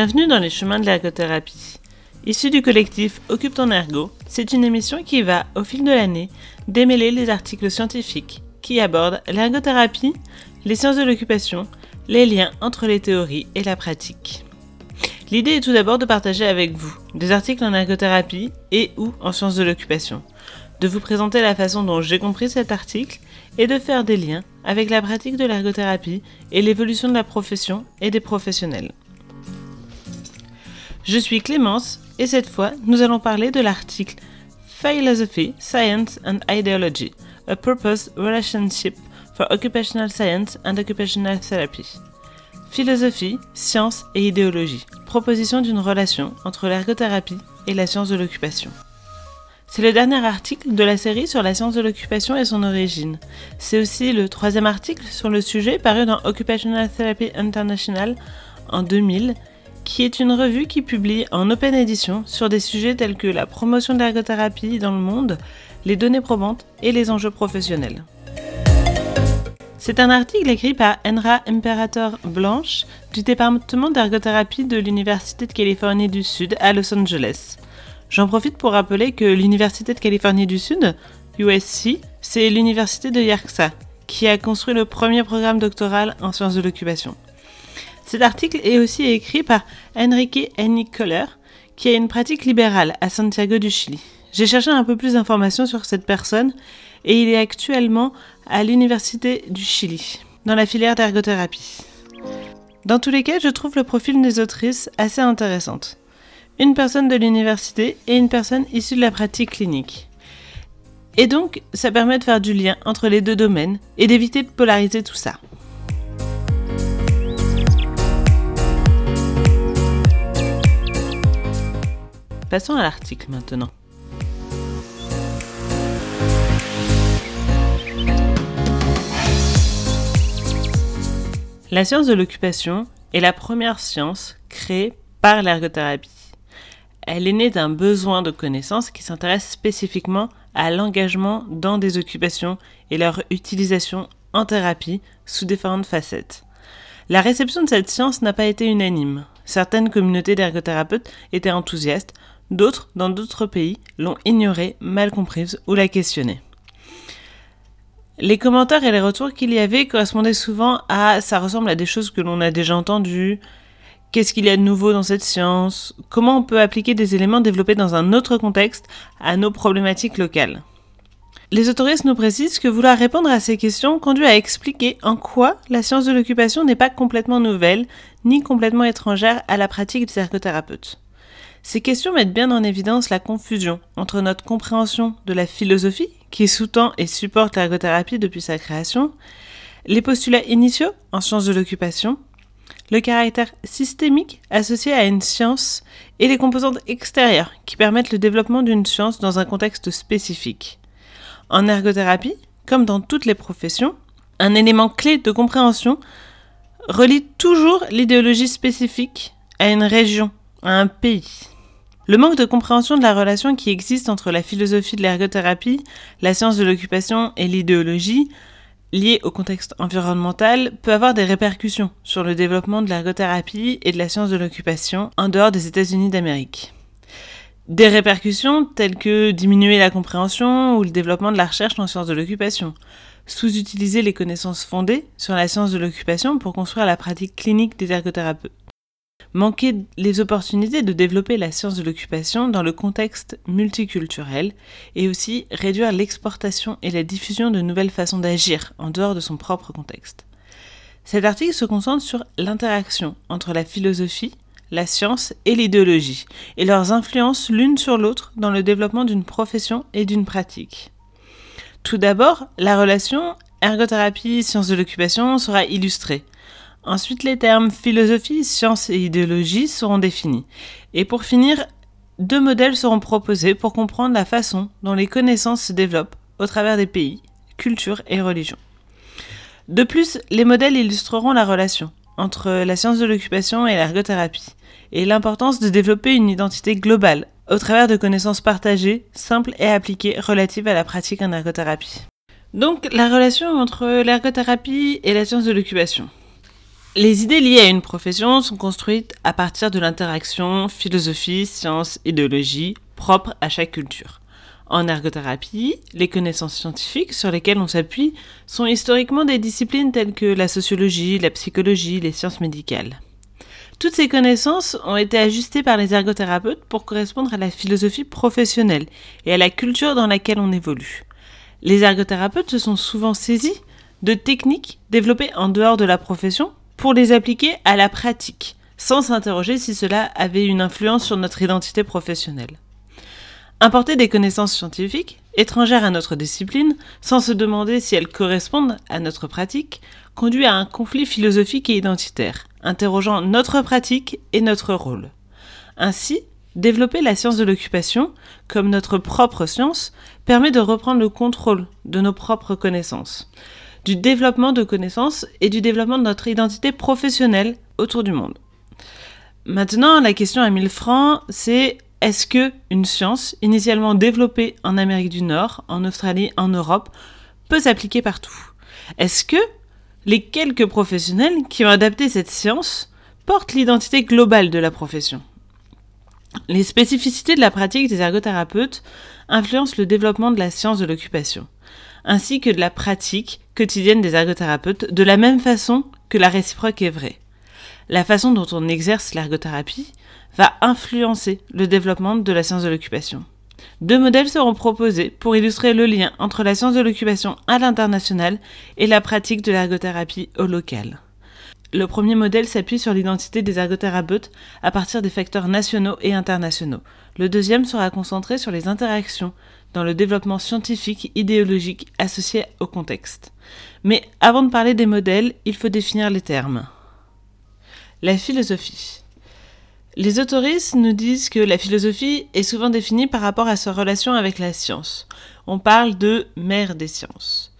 Bienvenue dans les chemins de l'ergothérapie. Issue du collectif Occupe ton ergo, c'est une émission qui va, au fil de l'année, démêler les articles scientifiques qui abordent l'ergothérapie, les sciences de l'occupation, les liens entre les théories et la pratique. L'idée est tout d'abord de partager avec vous des articles en ergothérapie et ou en sciences de l'occupation, de vous présenter la façon dont j'ai compris cet article et de faire des liens avec la pratique de l'ergothérapie et l'évolution de la profession et des professionnels. Je suis Clémence et cette fois nous allons parler de l'article Philosophy, Science and Ideology, a Purpose Relationship for Occupational Science and Occupational Therapy. Philosophie, science et idéologie. Proposition d'une relation entre l'ergothérapie et la science de l'occupation. C'est le dernier article de la série sur la science de l'occupation et son origine. C'est aussi le troisième article sur le sujet paru dans Occupational Therapy International en 2000, qui est une revue qui publie en open edition sur des sujets tels que la promotion de l'ergothérapie dans le monde, les données probantes et les enjeux professionnels. C'est un article écrit par Enra Imperator Blanche du département d'ergothérapie de l'Université de Californie du Sud à Los Angeles. J'en profite pour rappeler que l'Université de Californie du Sud, USC, c'est l'université de Yerxa, qui a construit le premier programme doctoral en sciences de l'occupation. Cet article est aussi écrit par Enrique Kohler, qui a une pratique libérale à Santiago du Chili. J'ai cherché un peu plus d'informations sur cette personne et il est actuellement à l'Université du Chili, dans la filière d'ergothérapie. Dans tous les cas, je trouve le profil des autrices assez intéressante une personne de l'université et une personne issue de la pratique clinique. Et donc, ça permet de faire du lien entre les deux domaines et d'éviter de polariser tout ça. Passons à l'article maintenant. La science de l'occupation est la première science créée par l'ergothérapie. Elle est née d'un besoin de connaissance qui s'intéresse spécifiquement à l'engagement dans des occupations et leur utilisation en thérapie sous différentes facettes. La réception de cette science n'a pas été unanime. Certaines communautés d'ergothérapeutes étaient enthousiastes, d'autres, dans d'autres pays, l'ont ignorée, mal comprise ou la questionnaient. Les commentaires et les retours qu'il y avait correspondaient souvent à ça ressemble à des choses que l'on a déjà entendues, Qu'est-ce qu'il y a de nouveau dans cette science? Comment on peut appliquer des éléments développés dans un autre contexte à nos problématiques locales? Les autoristes nous précisent que vouloir répondre à ces questions conduit à expliquer en quoi la science de l'occupation n'est pas complètement nouvelle, ni complètement étrangère à la pratique des ergothérapeutes. Ces questions mettent bien en évidence la confusion entre notre compréhension de la philosophie, qui sous-tend et supporte l'ergothérapie depuis sa création, les postulats initiaux en sciences de l'occupation, le caractère systémique associé à une science et les composantes extérieures qui permettent le développement d'une science dans un contexte spécifique. En ergothérapie, comme dans toutes les professions, un élément clé de compréhension relie toujours l'idéologie spécifique à une région, à un pays. Le manque de compréhension de la relation qui existe entre la philosophie de l'ergothérapie, la science de l'occupation et l'idéologie lié au contexte environnemental peut avoir des répercussions sur le développement de l'ergothérapie et de la science de l'occupation en dehors des États-Unis d'Amérique. Des répercussions telles que diminuer la compréhension ou le développement de la recherche en sciences de l'occupation, sous-utiliser les connaissances fondées sur la science de l'occupation pour construire la pratique clinique des ergothérapeutes manquer les opportunités de développer la science de l'occupation dans le contexte multiculturel et aussi réduire l'exportation et la diffusion de nouvelles façons d'agir en dehors de son propre contexte. Cet article se concentre sur l'interaction entre la philosophie, la science et l'idéologie, et leurs influences l'une sur l'autre dans le développement d'une profession et d'une pratique. Tout d'abord, la relation ergothérapie-science de l'occupation sera illustrée. Ensuite, les termes philosophie, science et idéologie seront définis. Et pour finir, deux modèles seront proposés pour comprendre la façon dont les connaissances se développent au travers des pays, cultures et religions. De plus, les modèles illustreront la relation entre la science de l'occupation et l'ergothérapie, et l'importance de développer une identité globale au travers de connaissances partagées, simples et appliquées relatives à la pratique en ergothérapie. Donc, la relation entre l'ergothérapie et la science de l'occupation. Les idées liées à une profession sont construites à partir de l'interaction philosophie, science, idéologie propre à chaque culture. En ergothérapie, les connaissances scientifiques sur lesquelles on s'appuie sont historiquement des disciplines telles que la sociologie, la psychologie, les sciences médicales. Toutes ces connaissances ont été ajustées par les ergothérapeutes pour correspondre à la philosophie professionnelle et à la culture dans laquelle on évolue. Les ergothérapeutes se sont souvent saisis de techniques développées en dehors de la profession pour les appliquer à la pratique, sans s'interroger si cela avait une influence sur notre identité professionnelle. Importer des connaissances scientifiques, étrangères à notre discipline, sans se demander si elles correspondent à notre pratique, conduit à un conflit philosophique et identitaire, interrogeant notre pratique et notre rôle. Ainsi, développer la science de l'occupation, comme notre propre science, permet de reprendre le contrôle de nos propres connaissances, du développement de connaissances et du développement de notre identité professionnelle autour du monde. Maintenant, la question à 1000 francs, c'est est-ce que une science, initialement développée en Amérique du Nord, en Australie, en Europe, peut s'appliquer partout? Est-ce que les quelques professionnels qui ont adapté cette science portent l'identité globale de la profession? Les spécificités de la pratique des ergothérapeutes influencent le développement de la science de l'occupation, ainsi que de la pratique quotidienne des ergothérapeutes, de la même façon que la réciproque est vraie. La façon dont on exerce l'ergothérapie va influencer le développement de la science de l'occupation. Deux modèles seront proposés pour illustrer le lien entre la science de l'occupation à l'international et la pratique de l'ergothérapie au local. Le premier modèle s'appuie sur l'identité des ergothérapeutes à partir des facteurs nationaux et internationaux. Le deuxième sera concentré sur les interactions dans le développement scientifique idéologique associé au contexte. Mais avant de parler des modèles, il faut définir les termes. La philosophie. Les autoristes nous disent que la philosophie est souvent définie par rapport à sa relation avec la science. On parle de mère des sciences,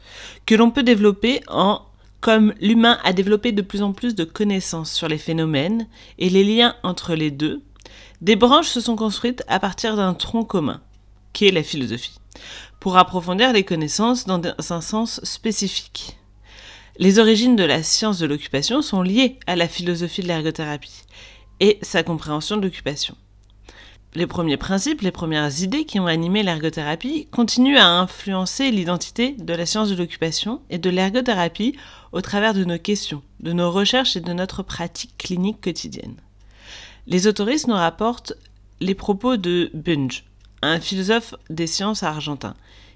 que l'on peut développer en comme l'humain a développé de plus en plus de connaissances sur les phénomènes et les liens entre les deux, des branches se sont construites à partir d'un tronc commun, qui est la philosophie, pour approfondir les connaissances dans un sens spécifique. Les origines de la science de l'occupation sont liées à la philosophie de l'ergothérapie et sa compréhension de l'occupation. Les premiers principes, les premières idées qui ont animé l'ergothérapie continuent à influencer l'identité de la science de l'occupation et de l'ergothérapie au travers de nos questions, de nos recherches et de notre pratique clinique quotidienne. Les autoristes nous rapportent les propos de Bunge, un philosophe des sciences argentin,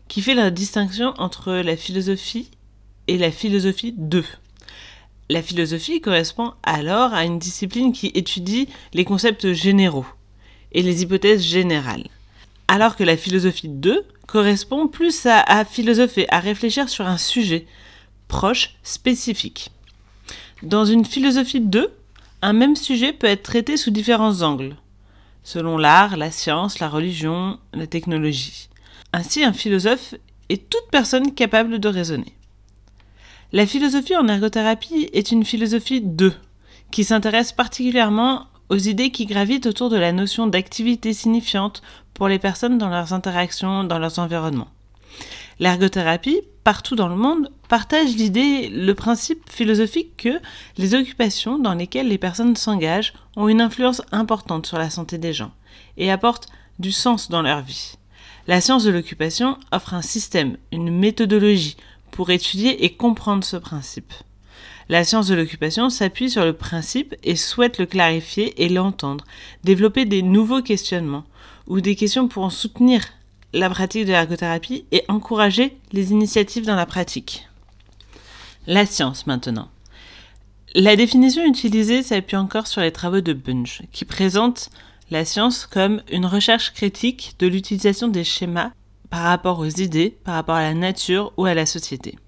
qui fait la distinction entre la philosophie et la philosophie 2. La philosophie correspond alors à une discipline qui étudie les concepts généraux et les hypothèses générales, alors que la philosophie 2 correspond plus à, à philosopher, à réfléchir sur un sujet proche, spécifique. Dans une philosophie 2, un même sujet peut être traité sous différents angles, selon l'art, la science, la religion, la technologie. Ainsi, un philosophe est toute personne capable de raisonner. La philosophie en ergothérapie est une philosophie 2, qui s'intéresse particulièrement aux idées qui gravitent autour de la notion d'activité signifiante pour les personnes dans leurs interactions, dans leurs environnements. L'ergothérapie, partout dans le monde, partage l'idée, le principe philosophique que les occupations dans lesquelles les personnes s'engagent ont une influence importante sur la santé des gens et apportent du sens dans leur vie. La science de l'occupation offre un système, une méthodologie pour étudier et comprendre ce principe. La science de l'occupation s'appuie sur le principe et souhaite le clarifier et l'entendre, développer des nouveaux questionnements ou des questions pour en soutenir la pratique de l'ergothérapie et encourager les initiatives dans la pratique. La science maintenant. La définition utilisée s'appuie encore sur les travaux de Bunge, qui présente la science comme une recherche critique de l'utilisation des schémas par rapport aux idées, par rapport à la nature ou à la société.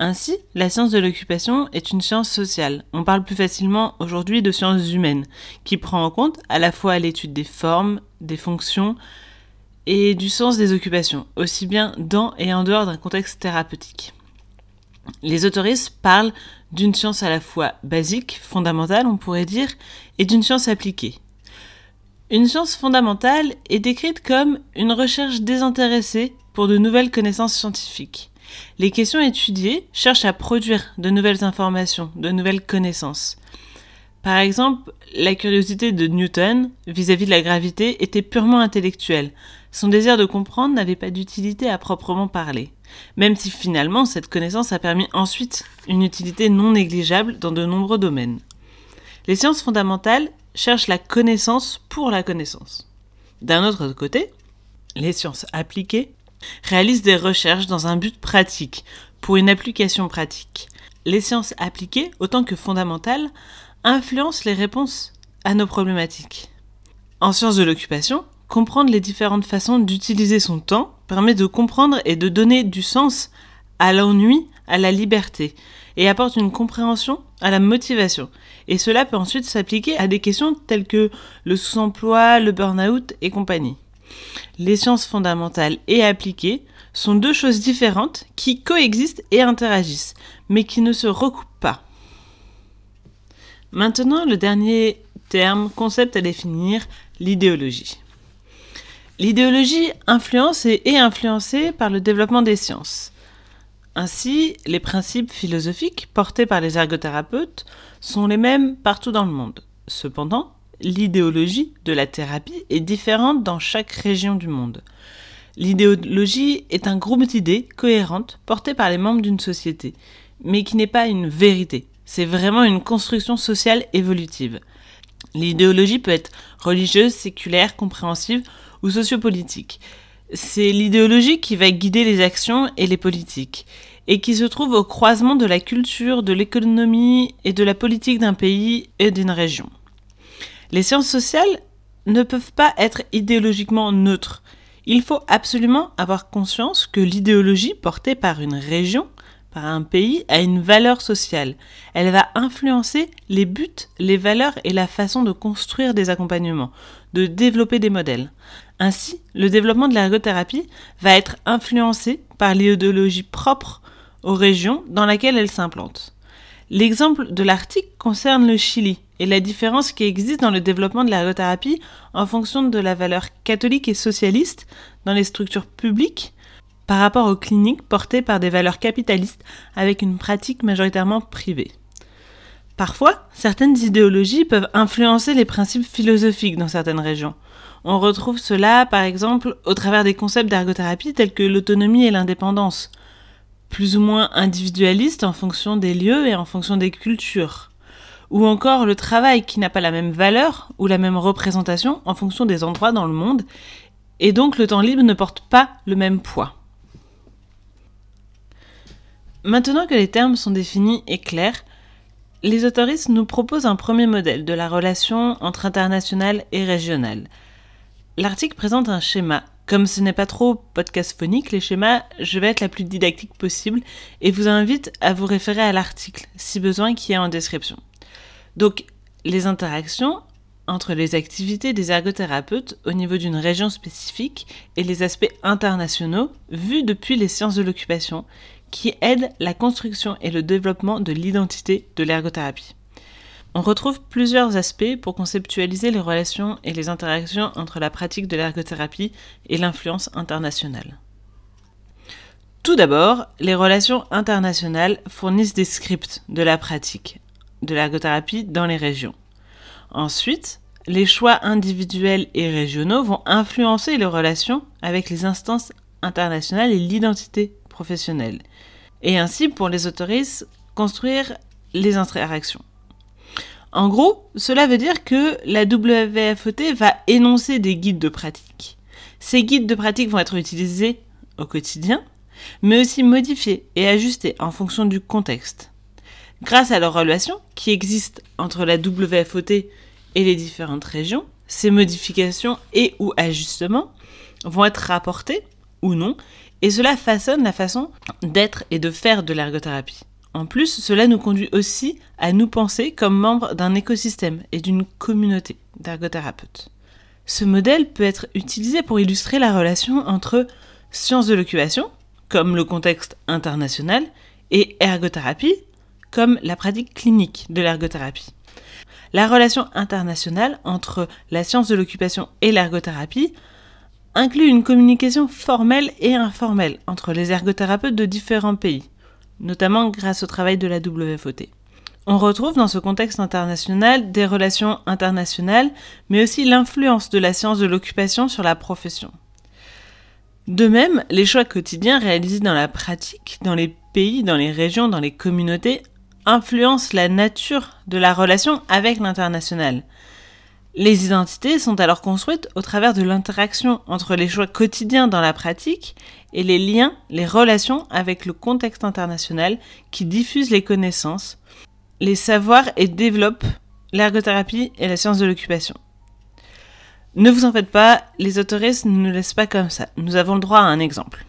Ainsi, la science de l'occupation est une science sociale. On parle plus facilement aujourd'hui de sciences humaines, qui prend en compte à la fois l'étude des formes, des fonctions et du sens des occupations, aussi bien dans et en dehors d'un contexte thérapeutique. Les autoristes parlent d'une science à la fois basique, fondamentale, on pourrait dire, et d'une science appliquée. Une science fondamentale est décrite comme une recherche désintéressée pour de nouvelles connaissances scientifiques, Les questions étudiées cherchent à produire de nouvelles informations, de nouvelles connaissances. Par exemple, la curiosité de Newton vis-à-vis de la gravité était purement intellectuelle. Son désir de comprendre n'avait pas d'utilité à proprement parler. Même si finalement cette connaissance a permis ensuite une utilité non négligeable dans de nombreux domaines. Les sciences fondamentales cherchent la connaissance pour la connaissance. D'un autre côté, les sciences appliquées réalisent des recherches dans un but pratique, pour une application pratique. Les sciences appliquées, autant que fondamentales, influencent les réponses à nos problématiques. En sciences de l'occupation, comprendre les différentes façons d'utiliser son temps permet de comprendre et de donner du sens à l'ennui, à la liberté, et apporte une compréhension à la motivation. Et cela peut ensuite s'appliquer à des questions telles que le sous-emploi, le burn-out et compagnie. Les sciences fondamentales et appliquées sont deux choses différentes qui coexistent et interagissent, mais qui ne se recoupent pas. Maintenant, le dernier terme, concept à définir, l'idéologie. L'idéologie influence et est influencée par le développement des sciences. Ainsi, les principes philosophiques portés par les ergothérapeutes sont les mêmes partout dans le monde. Cependant, l'idéologie de la thérapie est différente dans chaque région du monde. L'idéologie est un groupe d'idées cohérentes portées par les membres d'une société, mais qui n'est pas une vérité. C'est vraiment une construction sociale évolutive. L'idéologie peut être religieuse, séculaire, compréhensive ou sociopolitique. C'est l'idéologie qui va guider les actions et les politiques, et qui se trouve au croisement de la culture, de l'économie et de la politique d'un pays et d'une région. Les sciences sociales ne peuvent pas être idéologiquement neutres. Il faut absolument avoir conscience que l'idéologie portée par une région, par un pays, a une valeur sociale. Elle va influencer les buts, les valeurs et la façon de construire des accompagnements, de développer des modèles. Ainsi, le développement de l'ergothérapie va être influencé par l'idéologie propre aux régions dans laquelle elle s'implante. L'exemple de l'article concerne le Chili et la différence qui existe dans le développement de l'ergothérapie en fonction de la valeur catholique et socialiste dans les structures publiques par rapport aux cliniques portées par des valeurs capitalistes avec une pratique majoritairement privée. Parfois, certaines idéologies peuvent influencer les principes philosophiques dans certaines régions. On retrouve cela, par exemple, au travers des concepts d'ergothérapie tels que l'autonomie et l'indépendance, plus ou moins individualistes en fonction des lieux et en fonction des cultures. Ou encore le travail qui n'a pas la même valeur ou la même représentation en fonction des endroits dans le monde, et donc le temps libre ne porte pas le même poids. Maintenant que les termes sont définis et clairs, les autoristes nous proposent un premier modèle de la relation entre international et régional – L'article présente un schéma. Comme ce n'est pas trop podcast phonique, les schémas, je vais être la plus didactique possible et vous invite à vous référer à l'article, si besoin, qui est en description. Donc, les interactions entre les activités des ergothérapeutes au niveau d'une région spécifique et les aspects internationaux vus depuis les sciences de l'occupation qui aident la construction et le développement de l'identité de l'ergothérapie. On retrouve plusieurs aspects pour conceptualiser les relations et les interactions entre la pratique de l'ergothérapie et l'influence internationale. Tout d'abord, les relations internationales fournissent des scripts de la pratique de l'ergothérapie dans les régions. Ensuite, les choix individuels et régionaux vont influencer les relations avec les instances internationales et l'identité et ainsi pour les autoristes construire les interactions. En gros, cela veut dire que la WFOT va énoncer des guides de pratique. Ces guides de pratique vont être utilisés au quotidien, mais aussi modifiés et ajustés en fonction du contexte. Grâce à leur relation qui existe entre la WFOT et les différentes régions, ces modifications et ou ajustements vont être rapportés ou non, et cela façonne la façon d'être et de faire de l'ergothérapie. En plus, cela nous conduit aussi à nous penser comme membres d'un écosystème et d'une communauté d'ergothérapeutes. Ce modèle peut être utilisé pour illustrer la relation entre sciences de l'occupation, comme le contexte international, et ergothérapie, comme la pratique clinique de l'ergothérapie. La relation internationale entre la science de l'occupation et l'ergothérapie inclut une communication formelle et informelle entre les ergothérapeutes de différents pays, notamment grâce au travail de la WFOT. On retrouve dans ce contexte international des relations internationales, mais aussi l'influence de la science de l'occupation sur la profession. De même, les choix quotidiens réalisés dans la pratique, dans les pays, dans les régions, dans les communautés, influencent la nature de la relation avec l'international. Les identités sont alors construites au travers de l'interaction entre les choix quotidiens dans la pratique et les liens, les relations avec le contexte international qui diffuse les connaissances, les savoirs et développent l'ergothérapie et la science de l'occupation. Ne vous en faites pas, les autoristes ne nous laissent pas comme ça. Nous avons le droit à un exemple.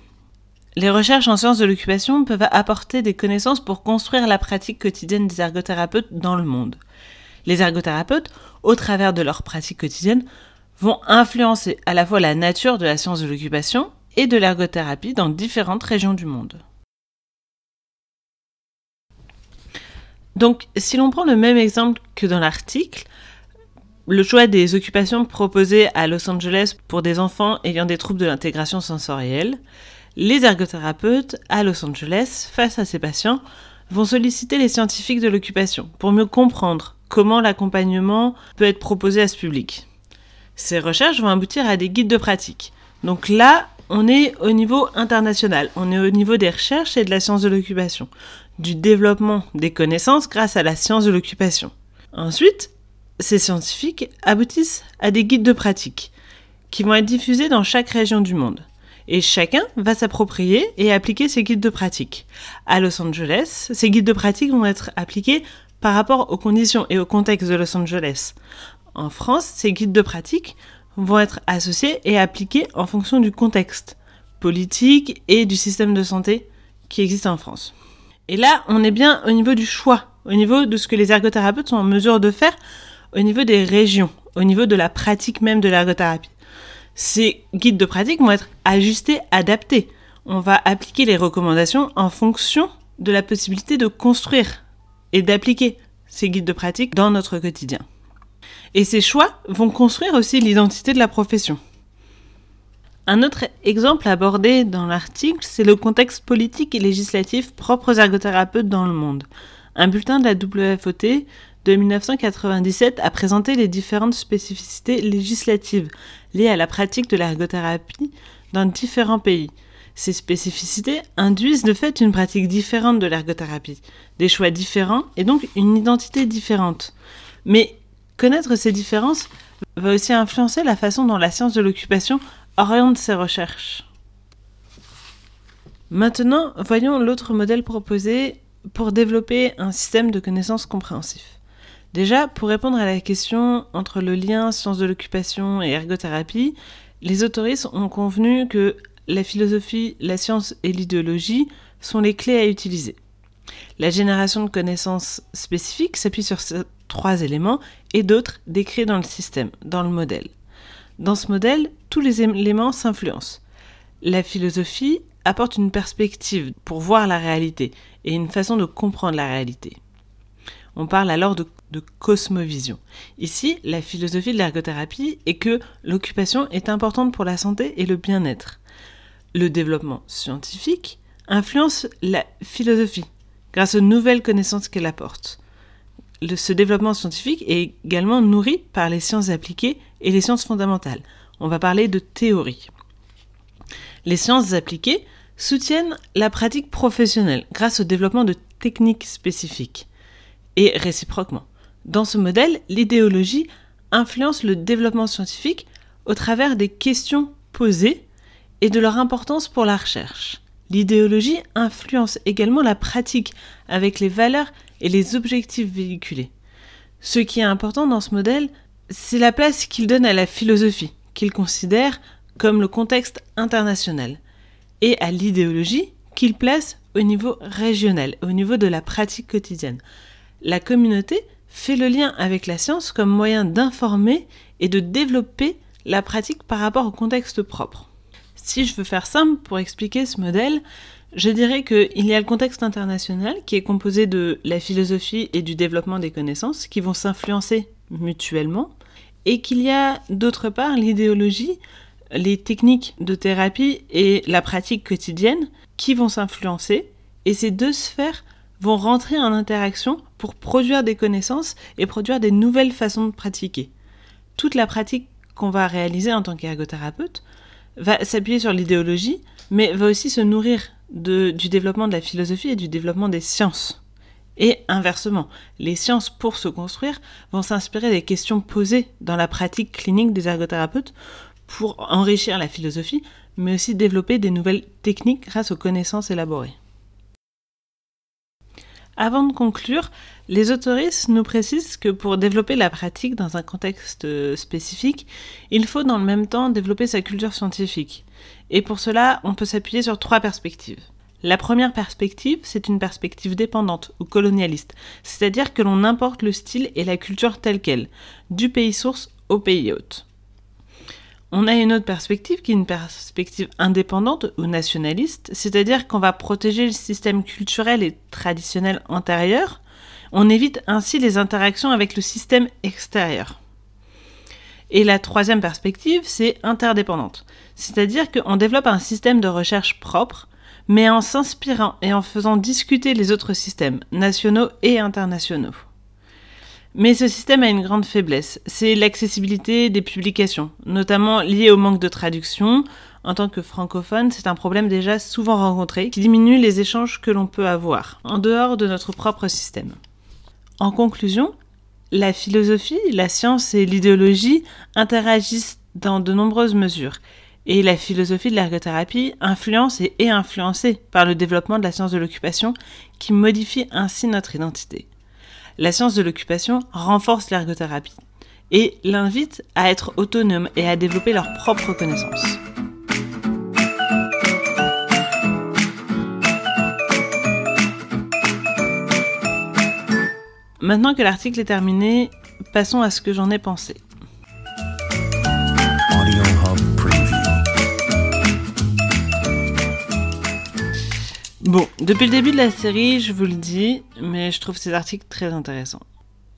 Les recherches en sciences de l'occupation peuvent apporter des connaissances pour construire la pratique quotidienne des ergothérapeutes dans le monde. Les ergothérapeutes, au travers de leur pratique quotidienne, vont influencer à la fois la nature de la science de l'occupation et de l'ergothérapie dans différentes régions du monde. Donc, si l'on prend le même exemple que dans l'article, le choix des occupations proposées à Los Angeles pour des enfants ayant des troubles de l'intégration sensorielle, les ergothérapeutes à Los Angeles, face à ces patients, vont solliciter les scientifiques de l'occupation pour mieux comprendre comment l'accompagnement peut être proposé à ce public. Ces recherches vont aboutir à des guides de pratique. Donc là, on est au niveau international, on est au niveau des recherches et de la science de l'occupation, du développement des connaissances grâce à la science de l'occupation. Ensuite, ces scientifiques aboutissent à des guides de pratique qui vont être diffusés dans chaque région du monde. Et chacun va s'approprier et appliquer ces guides de pratique. À Los Angeles, ces guides de pratique vont être appliqués par rapport aux conditions et au contexte de Los Angeles. En France, ces guides de pratique vont être associés et appliqués en fonction du contexte politique et du système de santé qui existe en France. Et là, on est bien au niveau du choix, au niveau de ce que les ergothérapeutes sont en mesure de faire au niveau des régions, au niveau de la pratique même de l'ergothérapie. Ces guides de pratique vont être ajustés, adaptés. On va appliquer les recommandations en fonction de la possibilité de construire et d'appliquer ces guides de pratique dans notre quotidien. Et ces choix vont construire aussi l'identité de la profession. Un autre exemple abordé dans l'article, c'est le contexte politique et législatif propre aux ergothérapeutes dans le monde. Un bulletin de la WFOT de 1997 a présenté les différentes spécificités législatives liées à la pratique de l'ergothérapie dans différents pays. Ces spécificités induisent de fait une pratique différente de l'ergothérapie, des choix différents et donc une identité différente. Mais connaître ces différences va aussi influencer la façon dont la science de l'occupation oriente ses recherches. Maintenant, voyons l'autre modèle proposé pour développer un système de connaissances compréhensif. Déjà, pour répondre à la question entre le lien sciences de l'occupation et ergothérapie, les autoristes ont convenu que la philosophie, la science et l'idéologie sont les clés à utiliser. La génération de connaissances spécifiques s'appuie sur ces trois éléments et d'autres décrits dans le système, dans le modèle. Dans ce modèle, tous les éléments s'influencent. La philosophie apporte une perspective pour voir la réalité et une façon de comprendre la réalité. On parle alors de, cosmovision. Ici, la philosophie de l'ergothérapie est que l'occupation est importante pour la santé et le bien-être. Le développement scientifique influence la philosophie grâce aux nouvelles connaissances qu'elle apporte. ce développement scientifique est également nourri par les sciences appliquées et les sciences fondamentales. On va parler de théorie. Les sciences appliquées soutiennent la pratique professionnelle grâce au développement de techniques spécifiques et réciproquement. Dans ce modèle, l'idéologie influence le développement scientifique au travers des questions posées et de leur importance pour la recherche. L'idéologie influence également la pratique avec les valeurs et les objectifs véhiculés. Ce qui est important dans ce modèle, c'est la place qu'il donne à la philosophie, qu'il considère comme le contexte international, et à l'idéologie qu'il place au niveau régional, au niveau de la pratique quotidienne la communauté fait le lien avec la science comme moyen d'informer et de développer la pratique par rapport au contexte propre. Si je veux faire simple pour expliquer ce modèle, je dirais qu'il y a le contexte international qui est composé de la philosophie et du développement des connaissances qui vont s'influencer mutuellement, et qu'il y a d'autre part l'idéologie les techniques de thérapie et la pratique quotidienne qui vont s'influencer et ces deux sphères vont rentrer en interaction pour produire des connaissances et produire des nouvelles façons de pratiquer. Toute la pratique qu'on va réaliser en tant qu'ergothérapeute va s'appuyer sur l'idéologie, mais va aussi se nourrir du développement de la philosophie et du développement des sciences. Et inversement, les sciences, pour se construire, vont s'inspirer des questions posées dans la pratique clinique des ergothérapeutes pour enrichir la philosophie, mais aussi développer des nouvelles techniques grâce aux connaissances élaborées. Avant de conclure, les autoristes nous précisent que pour développer la pratique dans un contexte spécifique, il faut dans le même temps développer sa culture scientifique. Et pour cela, on peut s'appuyer sur trois perspectives. La première perspective, c'est une perspective dépendante ou colonialiste, c'est-à-dire que l'on importe le style et la culture telle qu'elle, du pays source au pays hôte. On a une autre perspective qui est une perspective indépendante ou nationaliste, c'est-à-dire qu'on va protéger le système culturel et traditionnel antérieur. On évite ainsi les interactions avec le système extérieur. Et la troisième perspective, c'est interdépendante, c'est-à-dire qu'on développe un système de recherche propre, mais en s'inspirant et en faisant discuter les autres systèmes, nationaux et internationaux. Mais ce système a une grande faiblesse, c'est l'accessibilité des publications, notamment liée au manque de traduction. En tant que francophone, c'est un problème déjà souvent rencontré qui diminue les échanges que l'on peut avoir en dehors de notre propre système. En conclusion, la philosophie, la science et l'idéologie interagissent dans de nombreuses mesures. Et la philosophie de l'ergothérapie influence et est influencée par le développement de la science de l'occupation qui modifie ainsi notre identité la science de l'occupation renforce l'ergothérapie et l'invite à être autonome et à développer leurs propres connaissances. Maintenant que l'article est terminé, passons à ce que j'en ai pensé. Bon, depuis le début de la série, je vous le dis, mais je trouve ces articles très intéressants.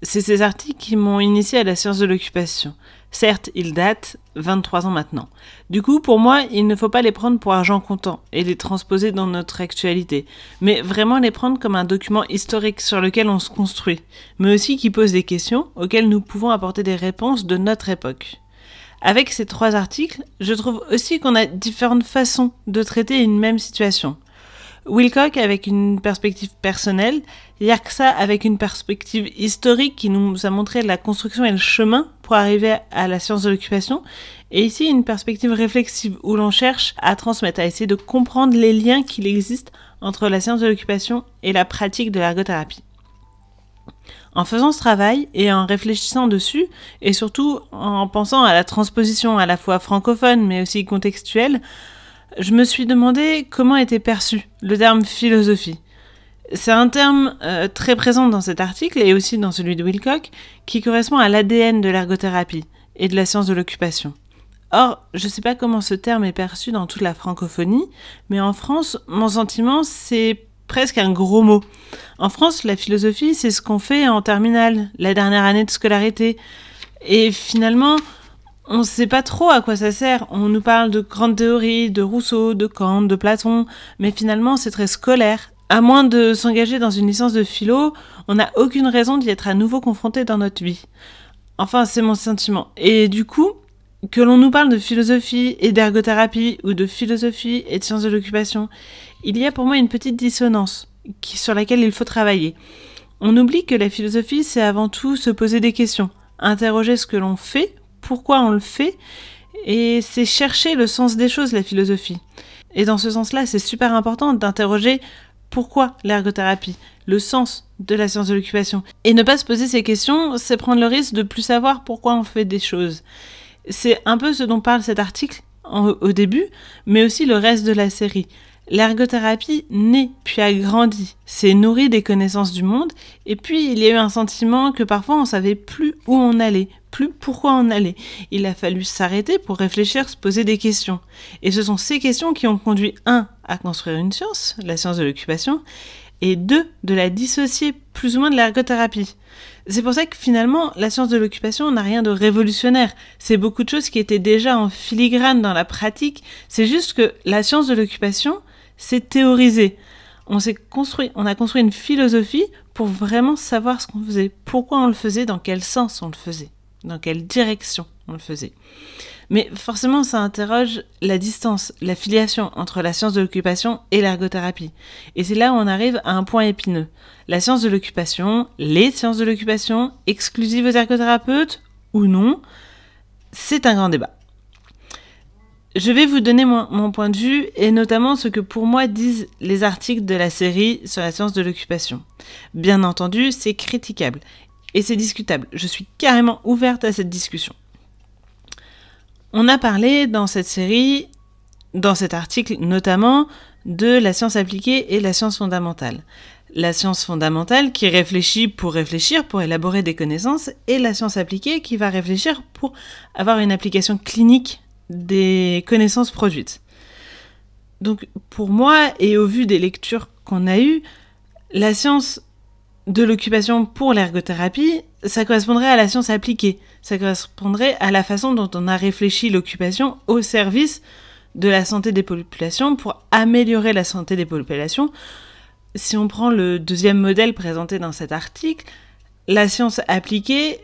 C'est ces articles qui m'ont initié à la science de l'occupation. Certes, ils datent 23 ans maintenant. Du coup, pour moi, il ne faut pas les prendre pour argent comptant et les transposer dans notre actualité, mais vraiment les prendre comme un document historique sur lequel on se construit, mais aussi qui pose des questions auxquelles nous pouvons apporter des réponses de notre époque. Avec ces trois articles, je trouve aussi qu'on a différentes façons de traiter une même situation. Wilcock avec une perspective personnelle, Yerksa avec une perspective historique qui nous a montré la construction et le chemin pour arriver à la science de l'occupation, et ici une perspective réflexive où l'on cherche à transmettre, à essayer de comprendre les liens qu'il existe entre la science de l'occupation et la pratique de l'ergothérapie. En faisant ce travail et en réfléchissant dessus, et surtout en pensant à la transposition à la fois francophone mais aussi contextuelle, je me suis demandé comment était perçu le terme philosophie. C'est un terme euh, très présent dans cet article et aussi dans celui de Wilcock qui correspond à l'ADN de l'ergothérapie et de la science de l'occupation. Or, je ne sais pas comment ce terme est perçu dans toute la francophonie, mais en France, mon sentiment, c'est presque un gros mot. En France, la philosophie, c'est ce qu'on fait en terminale, la dernière année de scolarité. Et finalement, on ne sait pas trop à quoi ça sert. On nous parle de grandes théories, de Rousseau, de Kant, de Platon, mais finalement c'est très scolaire. À moins de s'engager dans une licence de philo, on n'a aucune raison d'y être à nouveau confronté dans notre vie. Enfin, c'est mon sentiment. Et du coup, que l'on nous parle de philosophie et d'ergothérapie ou de philosophie et de sciences de l'occupation, il y a pour moi une petite dissonance sur laquelle il faut travailler. On oublie que la philosophie, c'est avant tout se poser des questions, interroger ce que l'on fait pourquoi on le fait, et c'est chercher le sens des choses, la philosophie. Et dans ce sens-là, c'est super important d'interroger pourquoi l'ergothérapie, le sens de la science de l'occupation. Et ne pas se poser ces questions, c'est prendre le risque de plus savoir pourquoi on fait des choses. C'est un peu ce dont parle cet article au début, mais aussi le reste de la série. L'ergothérapie naît puis a grandi, s'est nourrie des connaissances du monde, et puis il y a eu un sentiment que parfois on savait plus où on allait, plus pourquoi on allait. Il a fallu s'arrêter pour réfléchir, se poser des questions. Et ce sont ces questions qui ont conduit, un, à construire une science, la science de l'occupation, et deux, de la dissocier plus ou moins de l'ergothérapie. C'est pour ça que finalement, la science de l'occupation n'a rien de révolutionnaire. C'est beaucoup de choses qui étaient déjà en filigrane dans la pratique. C'est juste que la science de l'occupation, c'est théorisé. On s'est construit, on a construit une philosophie pour vraiment savoir ce qu'on faisait, pourquoi on le faisait, dans quel sens on le faisait, dans quelle direction on le faisait. Mais forcément, ça interroge la distance, la filiation entre la science de l'occupation et l'ergothérapie. Et c'est là où on arrive à un point épineux. La science de l'occupation, les sciences de l'occupation, exclusives aux ergothérapeutes ou non, c'est un grand débat. Je vais vous donner mon, point de vue et notamment ce que pour moi disent les articles de la série sur la science de l'occupation. Bien entendu, c'est critiquable et c'est discutable. Je suis carrément ouverte à cette discussion. On a parlé dans cette série, dans cet article notamment, de la science appliquée et la science fondamentale. La science fondamentale qui réfléchit pour réfléchir, pour élaborer des connaissances, et la science appliquée qui va réfléchir pour avoir une application clinique des connaissances produites. Donc pour moi, et au vu des lectures qu'on a eues, la science de l'occupation pour l'ergothérapie, ça correspondrait à la science appliquée. Ça correspondrait à la façon dont on a réfléchi l'occupation au service de la santé des populations pour améliorer la santé des populations. Si on prend le deuxième modèle présenté dans cet article, la science appliquée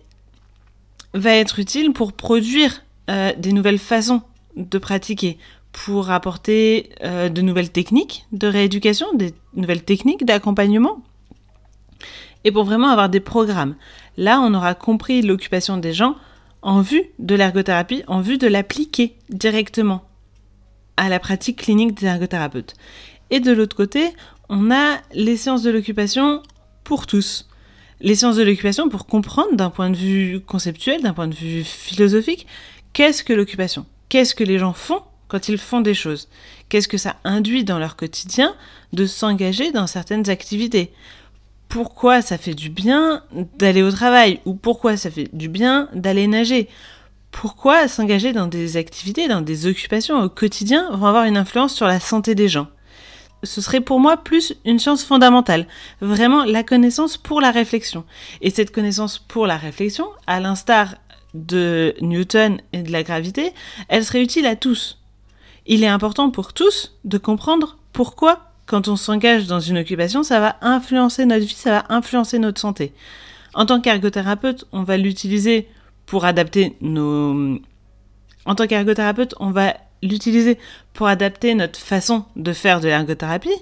va être utile pour produire euh, des nouvelles façons de pratiquer, pour apporter euh, de nouvelles techniques de rééducation, des nouvelles techniques d'accompagnement et pour vraiment avoir des programmes. Là, on aura compris l'occupation des gens en vue de l'ergothérapie, en vue de l'appliquer directement à la pratique clinique des ergothérapeutes. Et de l'autre côté, on a les sciences de l'occupation pour tous. Les sciences de l'occupation pour comprendre d'un point de vue conceptuel, d'un point de vue philosophique, qu'est-ce que l'occupation? Qu'est-ce que les gens font quand ils font des choses? Qu'est-ce que ça induit dans leur quotidien de s'engager dans certaines activités? Pourquoi ça fait du bien d'aller au travail? Ou pourquoi ça fait du bien d'aller nager? Pourquoi s'engager dans des activités, dans des occupations au quotidien vont avoir une influence sur la santé des gens? Ce serait pour moi plus une science fondamentale, vraiment la connaissance pour la réflexion. Et cette connaissance pour la réflexion, à l'instar de Newton et de la gravité, elle serait utile à tous. Il est important pour tous de comprendre pourquoi quand on s'engage dans une occupation, ça va influencer notre vie, ça va influencer notre santé. En tant qu'ergothérapeute, on va l'utiliser pour adapter nos... En tant qu'ergothérapeute, on va l'utiliser pour adapter notre façon de faire de l'ergothérapie,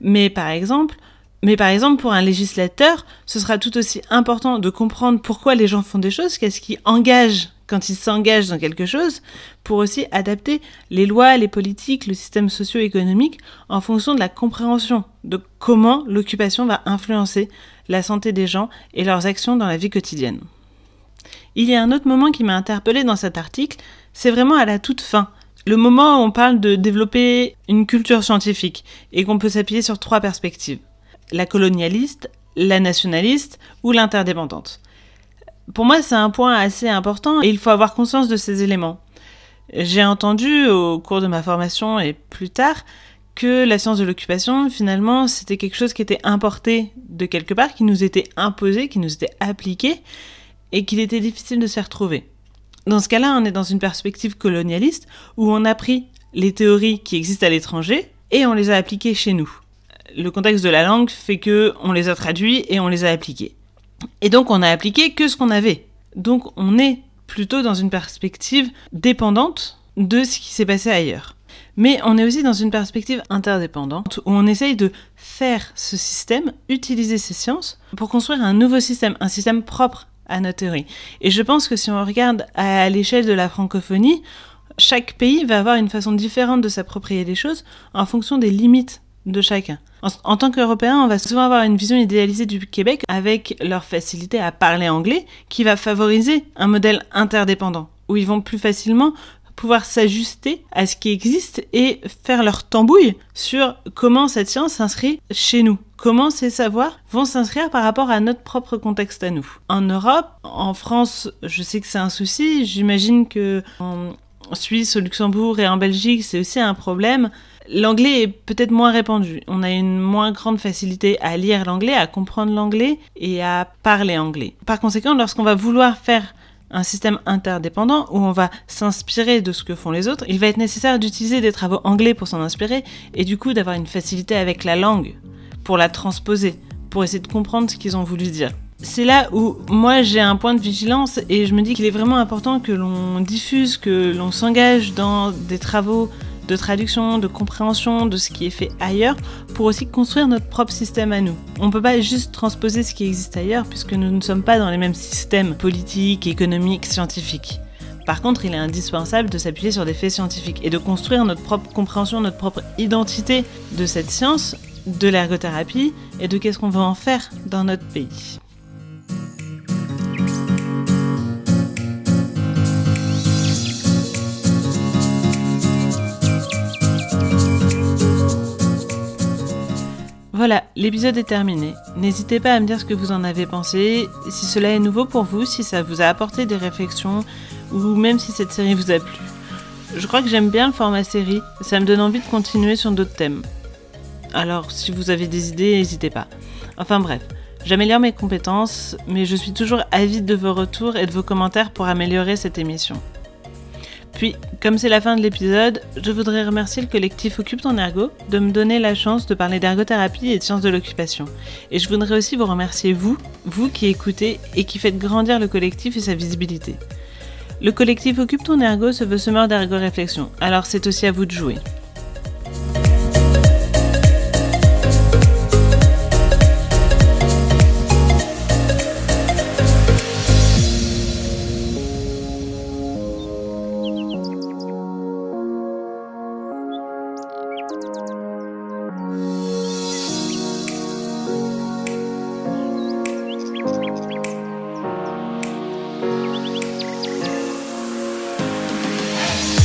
mais par exemple, mais par exemple, pour un législateur, ce sera tout aussi important de comprendre pourquoi les gens font des choses, qu'est-ce qui engage quand il s'engage dans quelque chose, pour aussi adapter les lois, les politiques, le système socio-économique en fonction de la compréhension de comment l'occupation va influencer la santé des gens et leurs actions dans la vie quotidienne. Il y a un autre moment qui m'a interpellé dans cet article, c'est vraiment à la toute fin. Le moment où on parle de développer une culture scientifique et qu'on peut s'appuyer sur trois perspectives. La colonialiste, la nationaliste ou l'interdépendante. Pour moi, c'est un point assez important et il faut avoir conscience de ces éléments. J'ai entendu au cours de ma formation et plus tard que la science de l'occupation, finalement, c'était quelque chose qui était importé de quelque part, qui nous était imposé, qui nous était appliqué, et qu'il était difficile de s'y retrouver. Dans ce cas-là, on est dans une perspective colonialiste où on a pris les théories qui existent à l'étranger et on les a appliquées chez nous. Le contexte de la langue fait que on les a traduits et on les a appliqués. Et donc on a appliqué que ce qu'on avait. Donc on est plutôt dans une perspective dépendante de ce qui s'est passé ailleurs. Mais on est aussi dans une perspective interdépendante où on essaye de faire ce système, utiliser ces sciences pour construire un nouveau système, un système propre à notre théorie. Et je pense que si on regarde à l'échelle de la francophonie, chaque pays va avoir une façon différente de s'approprier les choses en fonction des limites de chacun. En, tant qu'Européens, on va souvent avoir une vision idéalisée du Québec avec leur facilité à parler anglais qui va favoriser un modèle interdépendant où ils vont plus facilement pouvoir s'ajuster à ce qui existe et faire leur tambouille sur comment cette science s'inscrit chez nous. Comment ces savoirs vont s'inscrire par rapport à notre propre contexte à nous. En Europe, en France, je sais que c'est un souci. J'imagine que en Suisse, au Luxembourg et en Belgique, c'est aussi un problème L'anglais est peut-être moins répandu. On a une moins grande facilité à lire l'anglais, à comprendre l'anglais et à parler anglais. Par conséquent, lorsqu'on va vouloir faire un système interdépendant où on va s'inspirer de ce que font les autres, il va être nécessaire d'utiliser des travaux anglais pour s'en inspirer et du coup d'avoir une facilité avec la langue pour la transposer, pour essayer de comprendre ce qu'ils ont voulu dire. C'est là où moi j'ai un point de vigilance et je me dis qu'il est vraiment important que l'on diffuse, que l'on s'engage dans des travaux de traduction, de compréhension de ce qui est fait ailleurs pour aussi construire notre propre système à nous. On ne peut pas juste transposer ce qui existe ailleurs puisque nous ne sommes pas dans les mêmes systèmes politiques, économiques, scientifiques. Par contre, il est indispensable de s'appuyer sur des faits scientifiques et de construire notre propre compréhension, notre propre identité de cette science, de l'ergothérapie et de qu'est-ce qu'on veut en faire dans notre pays. Voilà, l'épisode est terminé. N'hésitez pas à me dire ce que vous en avez pensé, si cela est nouveau pour vous, si ça vous a apporté des réflexions, ou même si cette série vous a plu. Je crois que j'aime bien le format série, ça me donne envie de continuer sur d'autres thèmes. Alors, si vous avez des idées, n'hésitez pas. Enfin bref, j'améliore mes compétences, mais je suis toujours avide de vos retours et de vos commentaires pour améliorer cette émission. Puis, comme c'est la fin de l'épisode, je voudrais remercier le collectif Occupe ton ergo de me donner la chance de parler d'ergothérapie et de sciences de l'occupation. Et je voudrais aussi vous remercier vous, vous qui écoutez et qui faites grandir le collectif et sa visibilité. Le collectif Occupe ton ergo se veut semeur d'ergo réflexion, alors c'est aussi à vous de jouer.